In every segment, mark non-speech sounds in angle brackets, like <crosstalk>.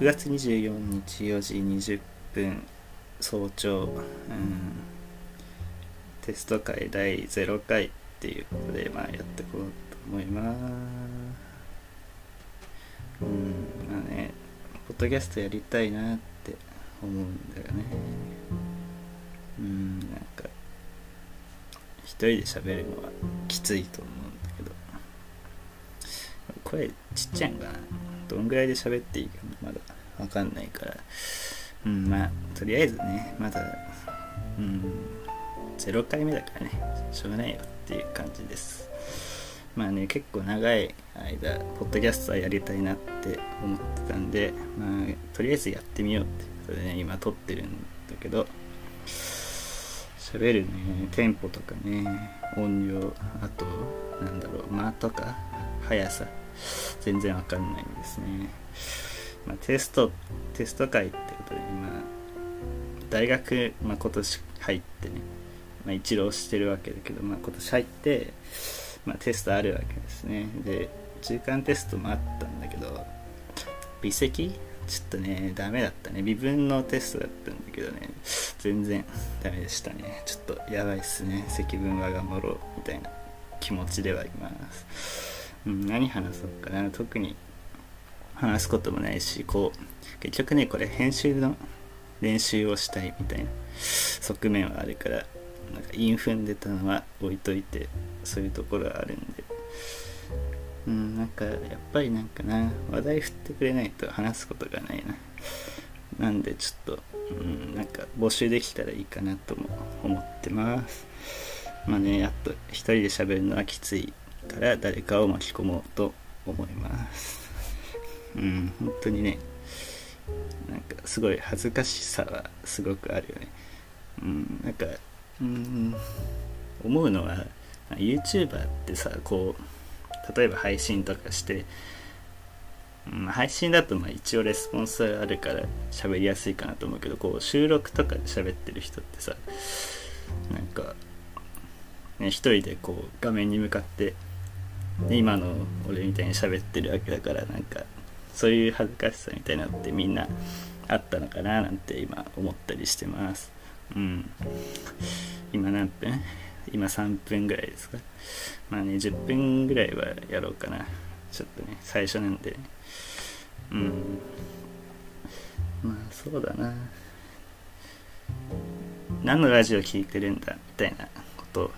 6月24日4時20分早朝、うん、テスト会第0回っていうことで、まあ、やっていこうと思います。うんまあねポッドキャストやりたいなって思うんだよね。うんなんか一人で喋るのはきついと思うんだけど。声ちっちゃいんかな。どんぐらいで喋っていいかなまだ。わかんないからうんまあとりあえずねまだうん0回目だからねしょうがないよっていう感じですまあね結構長い間ポッドキャストはやりたいなって思ってたんでまあとりあえずやってみようってことでね今撮ってるんだけど喋るねテンポとかね音量あとなんだろう間とか速さ全然わかんないんですね。まあ、テスト、テスト会ってことで、今、大学、まあ、今年入ってね、まあ、一浪してるわけだけど、まあ、今年入って、まあ、テストあるわけですね。で、中間テストもあったんだけど、微積？ちょっとね、ダメだったね。微分のテストだったんだけどね、全然ダメでしたね。ちょっとやばいっすね。積分は頑張ろう、みたいな気持ちではいます。うん、何話そうかな特に話すこともないしこう結局ねこれ編集の練習をしたいみたいな側面はあるからなんかインフン出たのは置いといてそういうところはあるんで。うんなんかやっぱりなんかな話題振ってくれないと話すことがないな。なんでちょっとうんなんか募集できたらいいかなとも思ってます。まあねやっと一人で喋るのはきついから誰かを巻き込もうと思います。うん本当にね。なんかすごい恥ずかしさはすごくあるよね。うんなんかうん思うのは YouTuber ってさこう例えば配信とかして、うん、配信だとまあ一応レスポンスあるから喋りやすいかなと思うけどこう収録とかで喋ってる人ってさなんかね一人でこう画面に向かって今の俺みたいに喋ってるわけだからなんかそういう恥ずかしさみたいなのってみんなあったのかななんて今思ったりしてます。うん。今何分？今3分ぐらいですか？まあね10分ぐらいはやろうかな。ちょっとね最初なんで。うん。まあそうだな。何のラジオ聴いてるんだみたいなことを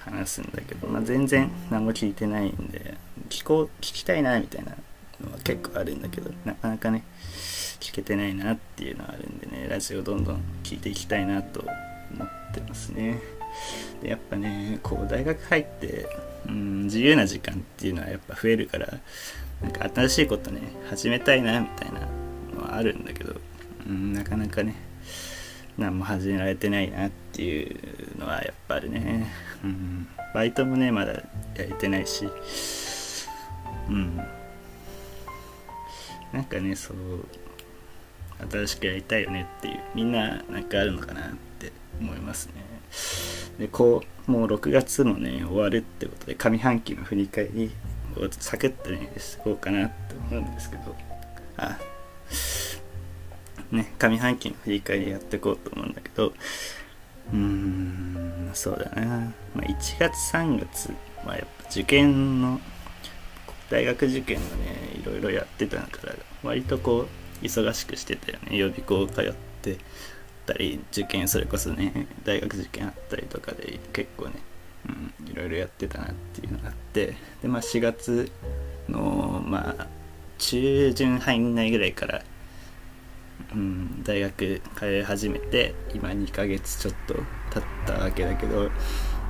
話すんだけど、まあ、全然何も聞いてないんで聞こう聞きたいなみたいな結構あるんだけどなかなかね聞けてないなっていうのはあるんでねラジオどんどん聞いていきたいなと思ってますね。でやっぱねこう大学入ってうん自由な時間っていうのはやっぱ増えるからなんか新しいことね始めたいなみたいなのはあるんだけどうんなかなかね何も始められてないなっていうのはやっぱりね、うん、バイトもねまだやれてないしうん。なんかねそう新しくやりたいよねっていうみんななんかあるのかなって思いますね。でこうもう6月もね終わるってことで上半期の振り返りをサクッとねしこうかなって思うんですけど。あね、上半期の振り返りやっていこうと思うんだけど、うーん、そうだな。まあ、1月3月はやっぱ受験の、大学受験のね、いろいろやってたから、割とこう、忙しくしてたよね。予備校通ってたり、受験それこそね、大学受験あったりとかで結構ね、うん、いろいろやってたなっていうのがあって、で、まあ4月の、まあ、中旬入んないぐらいから、うん、大学通い始めて今2ヶ月ちょっと経ったわけだけど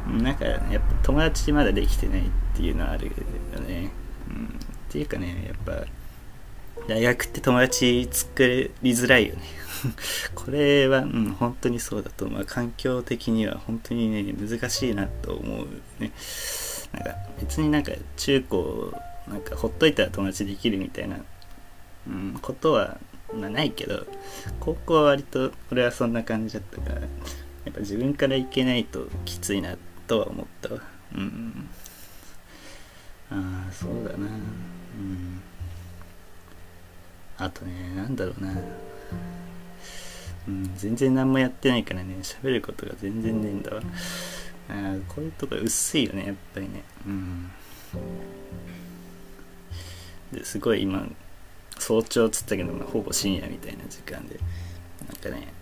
なんかやっぱ友達まだできてないっていうのはあるよね、っていうかねやっぱ大学って友達作りづらいよね。<laughs> これは、うん、本当にそうだと思う。環境的には本当にね難しいなと思うね。なんか別になんか中高なんかほっといたら友達できるみたいな、うん、ことはまあないけど高校は割と俺はそんな感じだったからやっぱ自分から行けないときついなとは思ったわ。うん。ああそうだな。うん。あとねなんだろうな。うん全然何もやってないからね喋ることが全然ねえんだわ。あこういうとこ薄いよねやっぱりね。うん。ですごい今早朝っつったけど、まあ、ほぼ深夜みたいな時間でなんかね、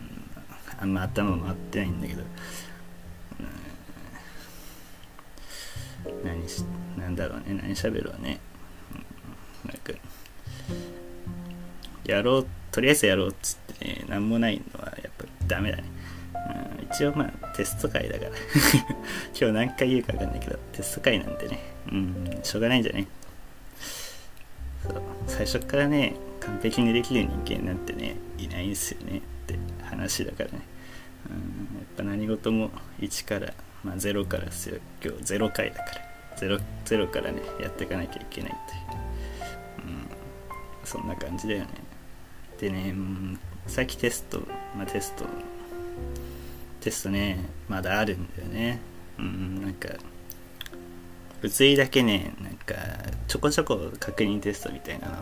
うん、あんま頭回ってないんだけど、うん、何しなんだろうね何喋ろうね、なんかやろうとりあえずやろうっつってね何もないのはやっぱダメだね、うん、一応まあテスト会だから。<laughs> 今日何回言うか分かんないけどテスト会なんでね。うんしょうがないんじゃねそう。最初からね完璧にできる人間なんてねいないんすよね。って話だからね。うんやっぱ何事も1から、まあ、0からですよ今日0回だから。0, 0からねやっていかなきゃいけないという、そんな感じだよね。でね、さっきテストまあテストテストねまだあるんだよね。うんなんか物理だけねなんかちょこちょこ確認テストみたいなの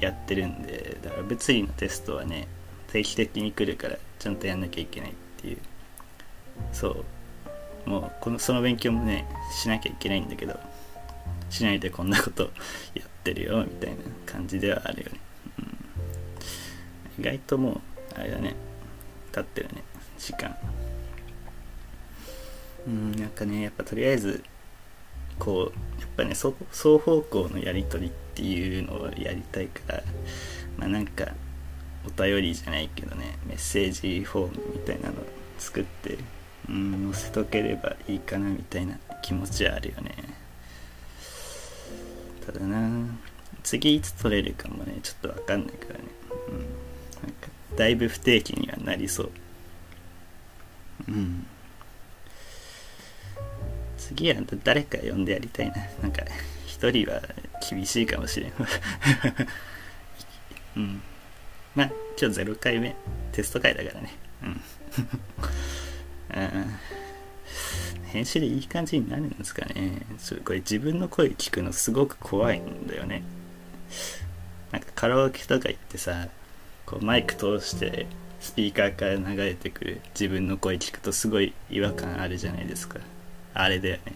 やってるんでだから物理のテストはね定期的に来るからちゃんとやんなきゃいけないっていう。そう。もうこのその勉強もねしなきゃいけないんだけどしないでこんなことやってるよみたいな感じではあるよね、うん、意外ともうあれだね。経ってるね。時間。うんなんかねやっぱとりあえずこうやっぱね双方向のやり取りっていうのをやりたいからまあなんかお便りじゃないけどねメッセージフォームみたいなの作ってうん載せとければいいかなみたいな気持ちはあるよね。ただな。次いつ取れるかもねちょっとわかんないからね。うん。なんかだいぶ不定期にはなりそう。うん。次は誰か呼んでやりたいな。なんか一人は厳しいかもしれん <laughs> うん。まあ今日0回目。テスト回だからね。うん <laughs> 編集でいい感じになるんですかね。これ自分の声聞くのすごく怖いんだよね。なんかカラオケとか行ってさこうマイク通してスピーカーから流れてくる自分の声聞くとすごい違和感あるじゃないですか。あれだよね。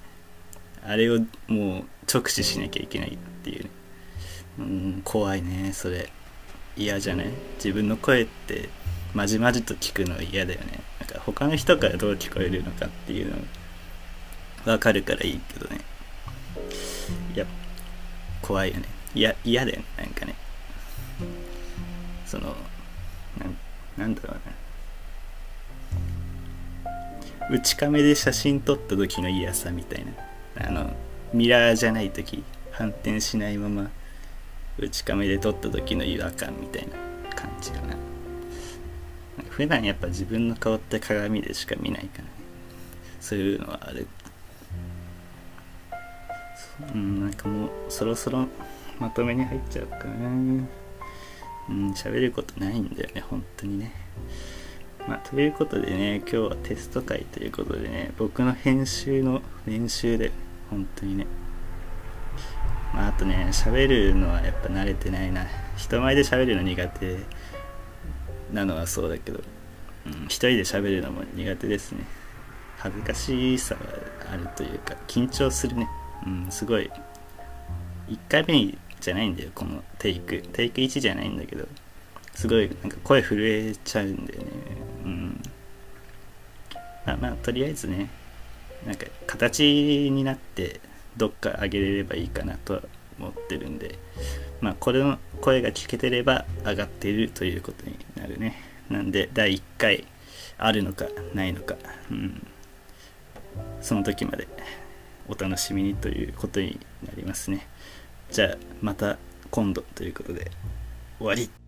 あれをもう直視しなきゃいけないっていうね。うん怖いねそれ。嫌じゃない？自分の声ってまじまじと聞くの嫌だよね。なんか他の人からどう聞こえるのかっていうの分かるからいいけどね。いや怖いよね。いや嫌だよねなんかね。そのなんだろうな。内カメで写真撮った時の嫌さみたいな。あのミラーじゃない時反転しないまま内カメで撮った時の違和感みたいな感じかな。普段やっぱ自分の顔って鏡でしか見ないからね。そういうのはある。うんなんかもうそろそろまとめに入っちゃうかなうん喋ることないんだよね本当にねまあ、ということでね、今日はテスト会ということでね、僕の編集の練習で、本当にね。まあ、あとね、喋るのはやっぱ慣れてないな。人前で喋るの苦手なのはそうだけど、うん、一人で喋るのも苦手ですね。恥ずかしさがあるというか、緊張するね。うん、すごい。1回目じゃないんだよ、このテイク。テイク1じゃないんだけど、すごいなんか声震えちゃうんだよね。うん。まあまあとりあえずねなんか形になってどっか上げれればいいかなとは思ってるんでまあこれの声が聞けてれば上がっているということになるね。なんで第1回あるのかないのか。うん。その時まで。お楽しみにということになりますね。じゃあまた今度ということで終わり。